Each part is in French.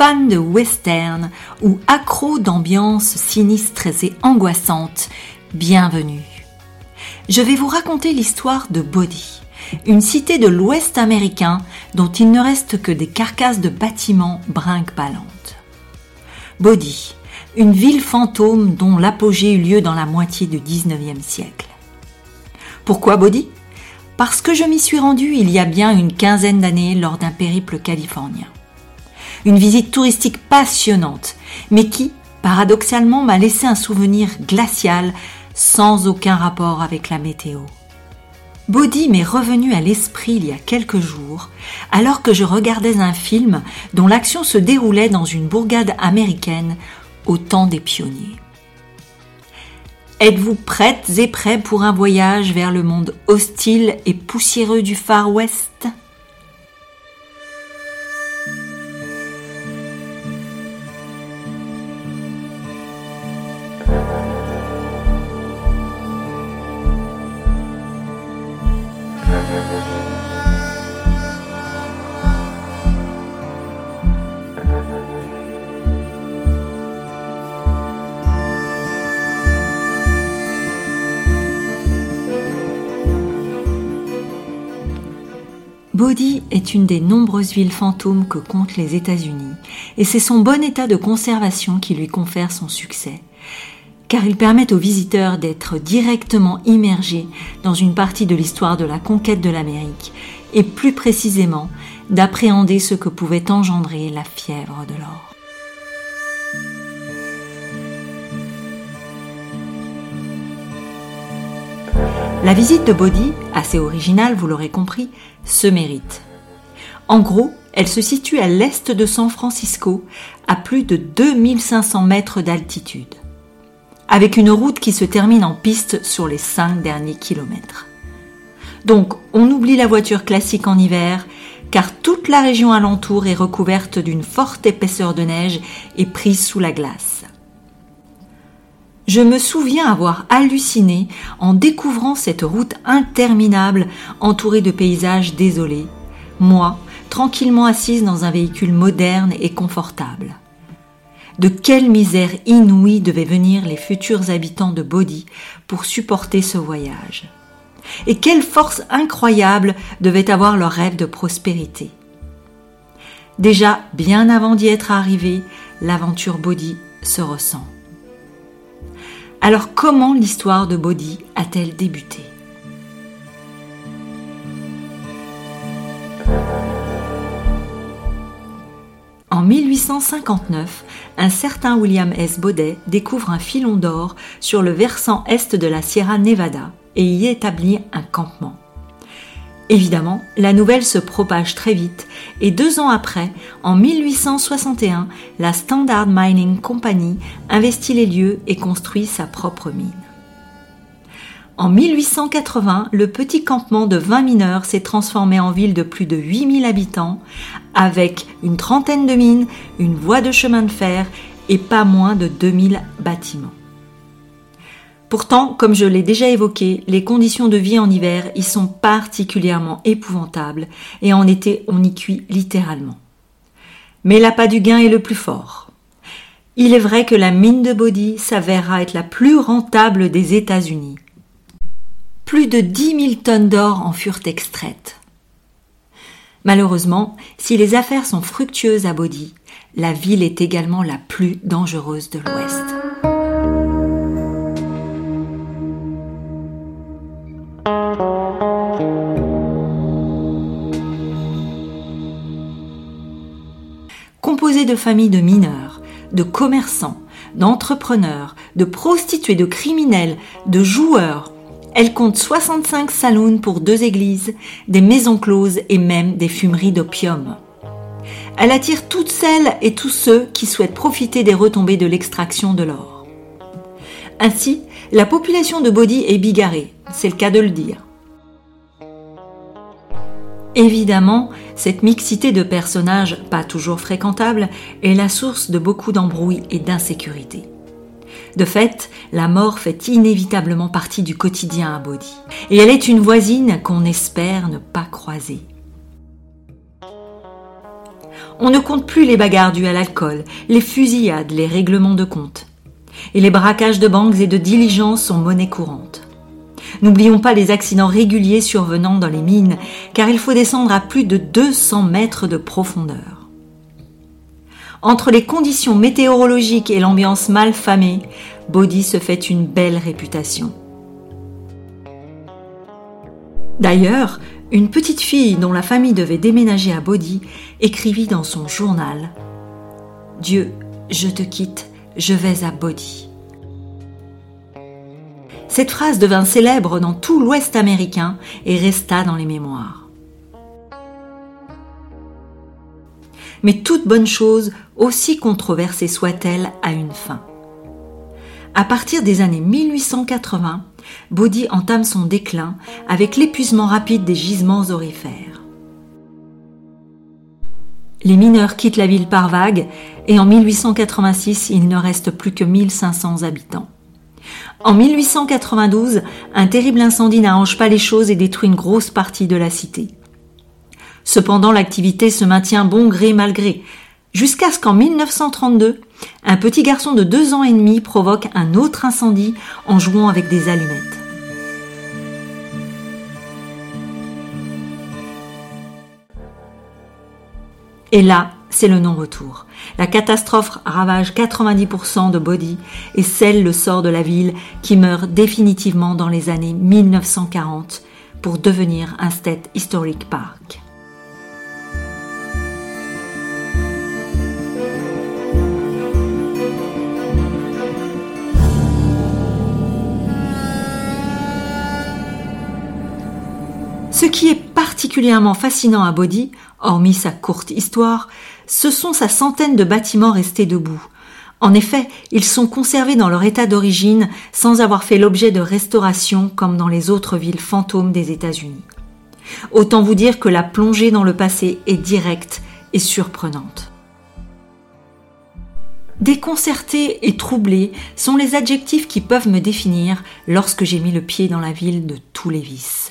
fan de western ou accro d'ambiances sinistres et angoissantes, bienvenue. Je vais vous raconter l'histoire de Body, une cité de l'Ouest américain dont il ne reste que des carcasses de bâtiments brinque-ballantes. Body, une ville fantôme dont l'apogée eut lieu dans la moitié du 19e siècle. Pourquoi Body Parce que je m'y suis rendu il y a bien une quinzaine d'années lors d'un périple californien. Une visite touristique passionnante, mais qui, paradoxalement, m'a laissé un souvenir glacial sans aucun rapport avec la météo. Body m'est revenu à l'esprit il y a quelques jours, alors que je regardais un film dont l'action se déroulait dans une bourgade américaine au temps des pionniers. Êtes-vous prêtes et prêts pour un voyage vers le monde hostile et poussiéreux du Far West? Bodhi est une des nombreuses villes fantômes que comptent les États-Unis, et c'est son bon état de conservation qui lui confère son succès, car il permet aux visiteurs d'être directement immergés dans une partie de l'histoire de la conquête de l'Amérique, et plus précisément d'appréhender ce que pouvait engendrer la fièvre de l'or. La visite de Bodhi, assez originale, vous l'aurez compris, se mérite. En gros, elle se situe à l'est de San Francisco, à plus de 2500 mètres d'altitude, avec une route qui se termine en piste sur les cinq derniers kilomètres. Donc, on oublie la voiture classique en hiver, car toute la région alentour est recouverte d'une forte épaisseur de neige et prise sous la glace. Je me souviens avoir halluciné en découvrant cette route interminable entourée de paysages désolés, moi, tranquillement assise dans un véhicule moderne et confortable. De quelle misère inouïe devaient venir les futurs habitants de Bodhi pour supporter ce voyage Et quelle force incroyable devait avoir leur rêve de prospérité Déjà, bien avant d'y être arrivé, l'aventure Bodhi se ressent. Alors comment l'histoire de Bodhi a-t-elle débuté? En 1859, un certain William S. Baudet découvre un filon d'or sur le versant est de la Sierra Nevada et y établit un campement. Évidemment, la nouvelle se propage très vite et deux ans après, en 1861, la Standard Mining Company investit les lieux et construit sa propre mine. En 1880, le petit campement de 20 mineurs s'est transformé en ville de plus de 8000 habitants, avec une trentaine de mines, une voie de chemin de fer et pas moins de 2000 bâtiments. Pourtant, comme je l'ai déjà évoqué, les conditions de vie en hiver y sont particulièrement épouvantables et en été on y cuit littéralement. Mais l'appât du gain est le plus fort. Il est vrai que la mine de Body s'avérera être la plus rentable des États-Unis. Plus de 10 000 tonnes d'or en furent extraites. Malheureusement, si les affaires sont fructueuses à Body, la ville est également la plus dangereuse de l'Ouest. Composée de familles de mineurs, de commerçants, d'entrepreneurs, de prostituées, de criminels, de joueurs, elle compte 65 saloons pour deux églises, des maisons closes et même des fumeries d'opium. Elle attire toutes celles et tous ceux qui souhaitent profiter des retombées de l'extraction de l'or. Ainsi, la population de Body est bigarrée, c'est le cas de le dire. Évidemment, cette mixité de personnages, pas toujours fréquentables, est la source de beaucoup d'embrouilles et d'insécurité. De fait, la mort fait inévitablement partie du quotidien à Bodhi, et elle est une voisine qu'on espère ne pas croiser. On ne compte plus les bagarres dues à l'alcool, les fusillades, les règlements de compte. Et les braquages de banques et de diligences sont monnaie courante. N'oublions pas les accidents réguliers survenant dans les mines, car il faut descendre à plus de 200 mètres de profondeur. Entre les conditions météorologiques et l'ambiance mal famée, Bodhi se fait une belle réputation. D'ailleurs, une petite fille dont la famille devait déménager à Bodhi écrivit dans son journal Dieu, je te quitte, je vais à Bodhi. Cette phrase devint célèbre dans tout l'Ouest américain et resta dans les mémoires. Mais toute bonne chose, aussi controversée soit-elle, a une fin. À partir des années 1880, Bodhi entame son déclin avec l'épuisement rapide des gisements aurifères. Les mineurs quittent la ville par vagues et en 1886, il ne reste plus que 1500 habitants. En 1892, un terrible incendie n'arrange pas les choses et détruit une grosse partie de la cité. Cependant, l'activité se maintient bon gré mal gré, jusqu'à ce qu'en 1932, un petit garçon de deux ans et demi provoque un autre incendie en jouant avec des allumettes. Et là, c'est le non-retour. La catastrophe ravage 90% de Body et scelle le sort de la ville qui meurt définitivement dans les années 1940 pour devenir un State Historic Park. Ce qui est particulièrement fascinant à Body, hormis sa courte histoire, ce sont sa centaine de bâtiments restés debout. En effet, ils sont conservés dans leur état d'origine sans avoir fait l'objet de restauration comme dans les autres villes fantômes des États-Unis. Autant vous dire que la plongée dans le passé est directe et surprenante. Déconcerté et troublé sont les adjectifs qui peuvent me définir lorsque j'ai mis le pied dans la ville de tous les vices.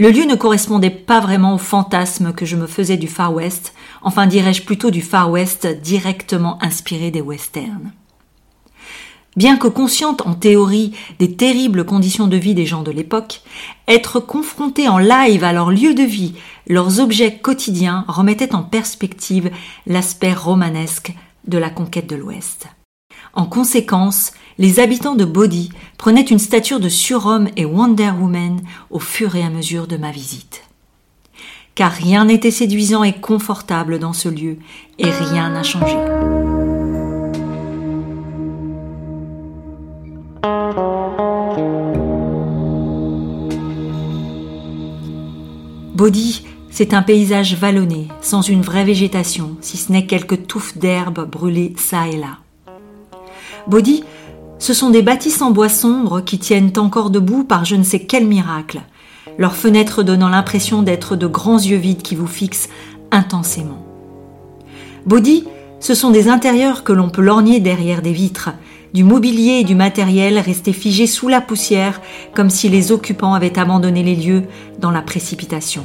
Le lieu ne correspondait pas vraiment au fantasme que je me faisais du Far West, enfin dirais-je plutôt du Far West directement inspiré des westerns. Bien que consciente en théorie des terribles conditions de vie des gens de l'époque, être confronté en live à leur lieu de vie, leurs objets quotidiens remettait en perspective l'aspect romanesque de la conquête de l'Ouest. En conséquence, les habitants de Bodhi prenaient une stature de surhomme et Wonder Woman au fur et à mesure de ma visite. Car rien n'était séduisant et confortable dans ce lieu, et rien n'a changé. Bodhi, c'est un paysage vallonné, sans une vraie végétation, si ce n'est quelques touffes d'herbes brûlées çà et là. Bodhi, ce sont des bâtisses en bois sombre qui tiennent encore debout par je ne sais quel miracle, leurs fenêtres donnant l'impression d'être de grands yeux vides qui vous fixent intensément. Bodhi, ce sont des intérieurs que l'on peut lorgner derrière des vitres, du mobilier et du matériel restés figés sous la poussière comme si les occupants avaient abandonné les lieux dans la précipitation.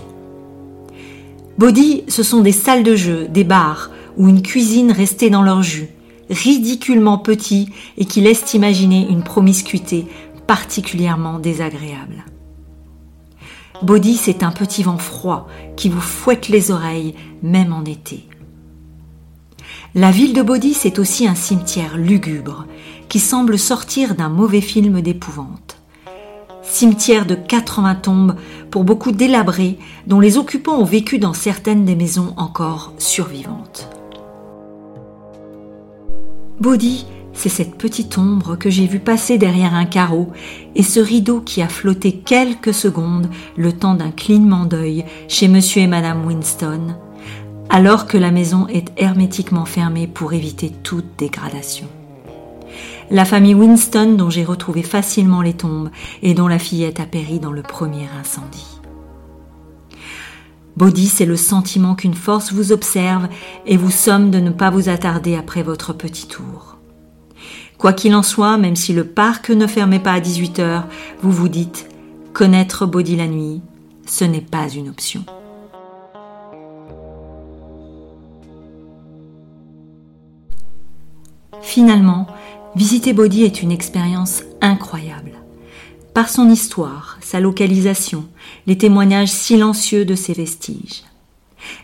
Bodhi, ce sont des salles de jeu, des bars ou une cuisine restée dans leur jus, ridiculement petit et qui laisse imaginer une promiscuité particulièrement désagréable. Body, c'est un petit vent froid qui vous fouette les oreilles, même en été. La ville de Body, c'est aussi un cimetière lugubre qui semble sortir d'un mauvais film d'épouvante. Cimetière de 80 tombes, pour beaucoup délabrés, dont les occupants ont vécu dans certaines des maisons encore survivantes. Body, c'est cette petite ombre que j'ai vue passer derrière un carreau et ce rideau qui a flotté quelques secondes le temps d'un clignement d'œil chez monsieur et madame Winston, alors que la maison est hermétiquement fermée pour éviter toute dégradation. La famille Winston dont j'ai retrouvé facilement les tombes et dont la fillette a péri dans le premier incendie. Bodhi, c'est le sentiment qu'une force vous observe et vous somme de ne pas vous attarder après votre petit tour. Quoi qu'il en soit, même si le parc ne fermait pas à 18 heures, vous vous dites connaître Bodhi la nuit, ce n'est pas une option. Finalement, visiter Bodhi est une expérience incroyable. Par son histoire, sa localisation, les témoignages silencieux de ses vestiges.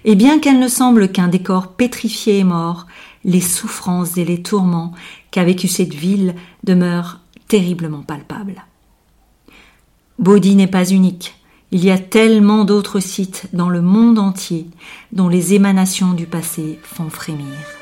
Et bien qu'elle ne semble qu'un décor pétrifié et mort, les souffrances et les tourments qu'a vécu cette ville demeurent terriblement palpables. Bodhi n'est pas unique. Il y a tellement d'autres sites dans le monde entier dont les émanations du passé font frémir.